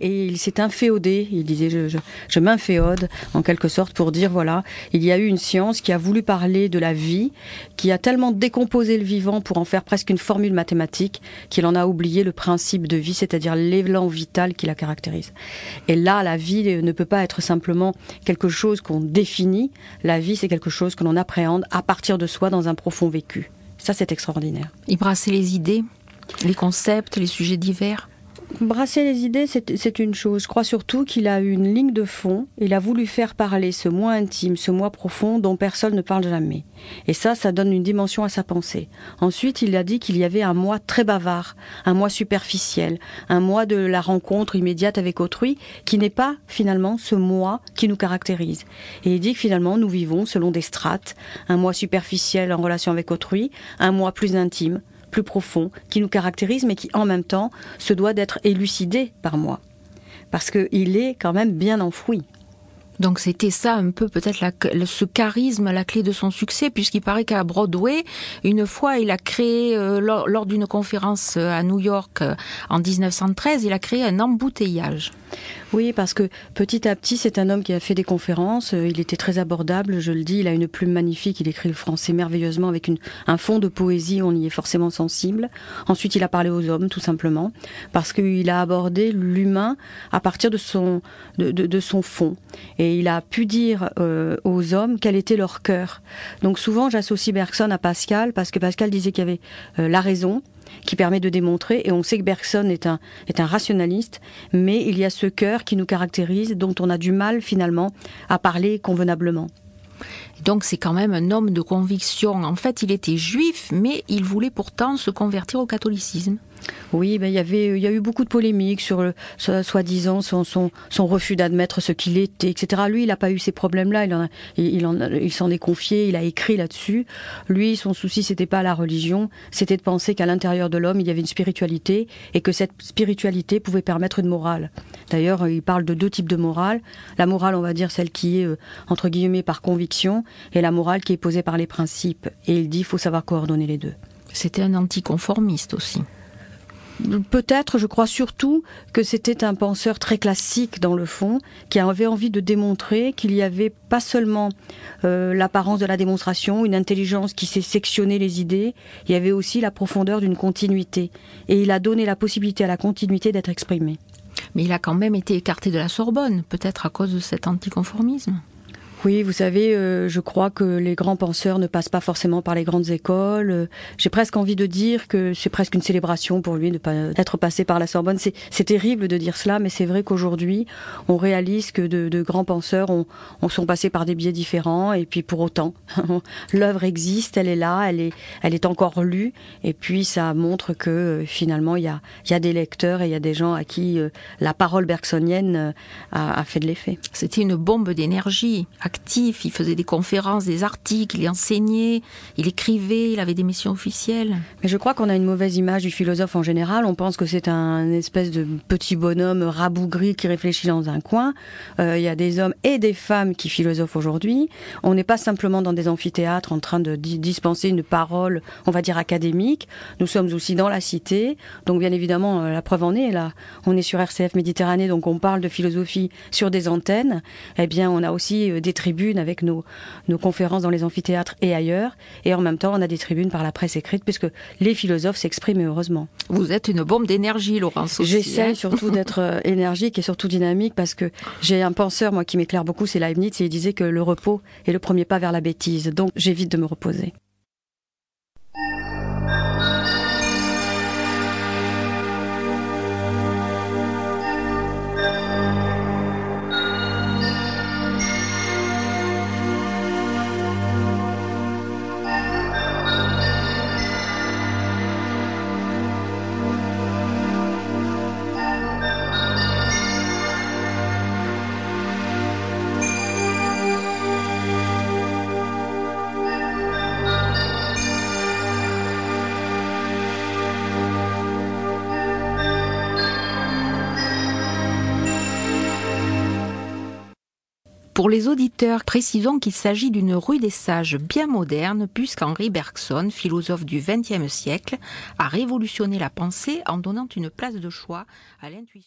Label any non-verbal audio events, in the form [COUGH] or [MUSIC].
et il s'est inféodé. Il disait je, je, je m'inféode en quelque sorte pour dire voilà, il y a eu une science qui a voulu parler de la vie, qui a tellement décomposé le vivant pour en faire presque une formule mathématique qu'il en a oublié le principe de vie, c'est-à-dire l'élan vital qui la caractérise. Et là, la vie ne peut pas être simplement quelque chose qu'on définit. La vie, c'est quelque chose que l'on appréhende à partir de soi dans un profond vécu. Ça, c'est extraordinaire. Il brassait les idées, les concepts, les sujets divers brasser les idées, c'est une chose. Je crois surtout qu'il a une ligne de fond. Il a voulu faire parler ce moi intime, ce moi profond dont personne ne parle jamais. Et ça, ça donne une dimension à sa pensée. Ensuite, il a dit qu'il y avait un moi très bavard, un moi superficiel, un moi de la rencontre immédiate avec autrui, qui n'est pas finalement ce moi qui nous caractérise. Et il dit que finalement, nous vivons selon des strates, un moi superficiel en relation avec autrui, un moi plus intime, profond, qui nous caractérise, mais qui en même temps se doit d'être élucidé par moi. Parce qu'il est quand même bien enfoui. Donc c'était ça un peu peut-être ce charisme, la clé de son succès, puisqu'il paraît qu'à Broadway, une fois, il a créé, euh, lors, d'une conférence euh, à New York euh, en 1913, il a créé un embouteillage. Oui, parce que petit à petit, c'est un homme qui a fait des conférences. Il était très abordable, je le dis. Il a une plume magnifique. Il écrit le français merveilleusement avec un fond de poésie. On y est forcément sensible. Ensuite, il a parlé aux hommes, tout simplement, parce qu'il a abordé l'humain à partir de son, fond. Il a pu dire euh, aux hommes quel était leur cœur. Donc souvent, j'associe Bergson à Pascal, parce que Pascal disait qu'il y avait euh, la raison, qui permet de démontrer, et on sait que Bergson est un, est un rationaliste, mais il y a ce cœur qui nous caractérise, dont on a du mal finalement à parler convenablement. Donc c'est quand même un homme de conviction. En fait, il était juif, mais il voulait pourtant se convertir au catholicisme. Oui, ben, il y avait, il y a eu beaucoup de polémiques sur le soi-disant son, son, refus d'admettre ce qu'il était, etc. Lui, il n'a pas eu ces problèmes-là. Il, il, il s'en est confié. Il a écrit là-dessus. Lui, son souci, c'était pas la religion, c'était de penser qu'à l'intérieur de l'homme, il y avait une spiritualité et que cette spiritualité pouvait permettre une morale. D'ailleurs, il parle de deux types de morale. La morale, on va dire celle qui est euh, entre guillemets par conviction, et la morale qui est posée par les principes. Et il dit, il faut savoir coordonner les deux. C'était un anticonformiste aussi. Peut-être, je crois surtout que c'était un penseur très classique dans le fond, qui avait envie de démontrer qu'il y avait pas seulement euh, l'apparence de la démonstration, une intelligence qui sait sectionner les idées, il y avait aussi la profondeur d'une continuité. Et il a donné la possibilité à la continuité d'être exprimée. Mais il a quand même été écarté de la Sorbonne, peut-être à cause de cet anticonformisme. Oui, vous savez, euh, je crois que les grands penseurs ne passent pas forcément par les grandes écoles. Euh, j'ai presque envie de dire que c'est presque une célébration pour lui de pas être passé par la Sorbonne. C'est terrible de dire cela, mais c'est vrai qu'aujourd'hui, on réalise que de, grands penseurs ont, ont, sont passés par des biais différents, et puis pour autant, [LAUGHS] l'œuvre existe, elle est là, elle est, elle est encore lue, et puis ça montre que euh, finalement, il y a, y a des lecteurs et il y a des gens à qui la parole bergsonienne a, a fait de l'effet. C'était une bombe d'énergie actif, il faisait des conférences, des articles, il enseignait, il écrivait, il avait des missions officielles. Mais je crois qu'on a une mauvaise image du philosophe en général. On pense que c'est un espèce de petit bonhomme rabougri qui réfléchit dans un coin. Euh, il y a des hommes et des femmes qui philosophent aujourd'hui. On n'est pas simplement dans des amphithéâtres en train de dispenser une parole, on va dire académique. Nous sommes aussi dans la cité. Donc bien évidemment, euh, la preuve en est là. On est sur RCF Méditerranée, donc on parle de philosophie sur des antennes. Eh bien, on a aussi euh, des tribunes avec nos, nos conférences dans les amphithéâtres et ailleurs. Et en même temps, on a des tribunes par la presse écrite, puisque les philosophes s'expriment heureusement. Vous êtes une bombe d'énergie, Laurence. J'essaie hein surtout d'être euh, [LAUGHS] énergique et surtout dynamique, parce que j'ai un penseur, moi, qui m'éclaire beaucoup, c'est Leibniz, et il disait que le repos est le premier pas vers la bêtise. Donc, j'évite de me reposer. Pour les auditeurs, précisons qu'il s'agit d'une rue des sages bien moderne, puisqu'Henri Bergson, philosophe du XXe siècle, a révolutionné la pensée en donnant une place de choix à l'intuition.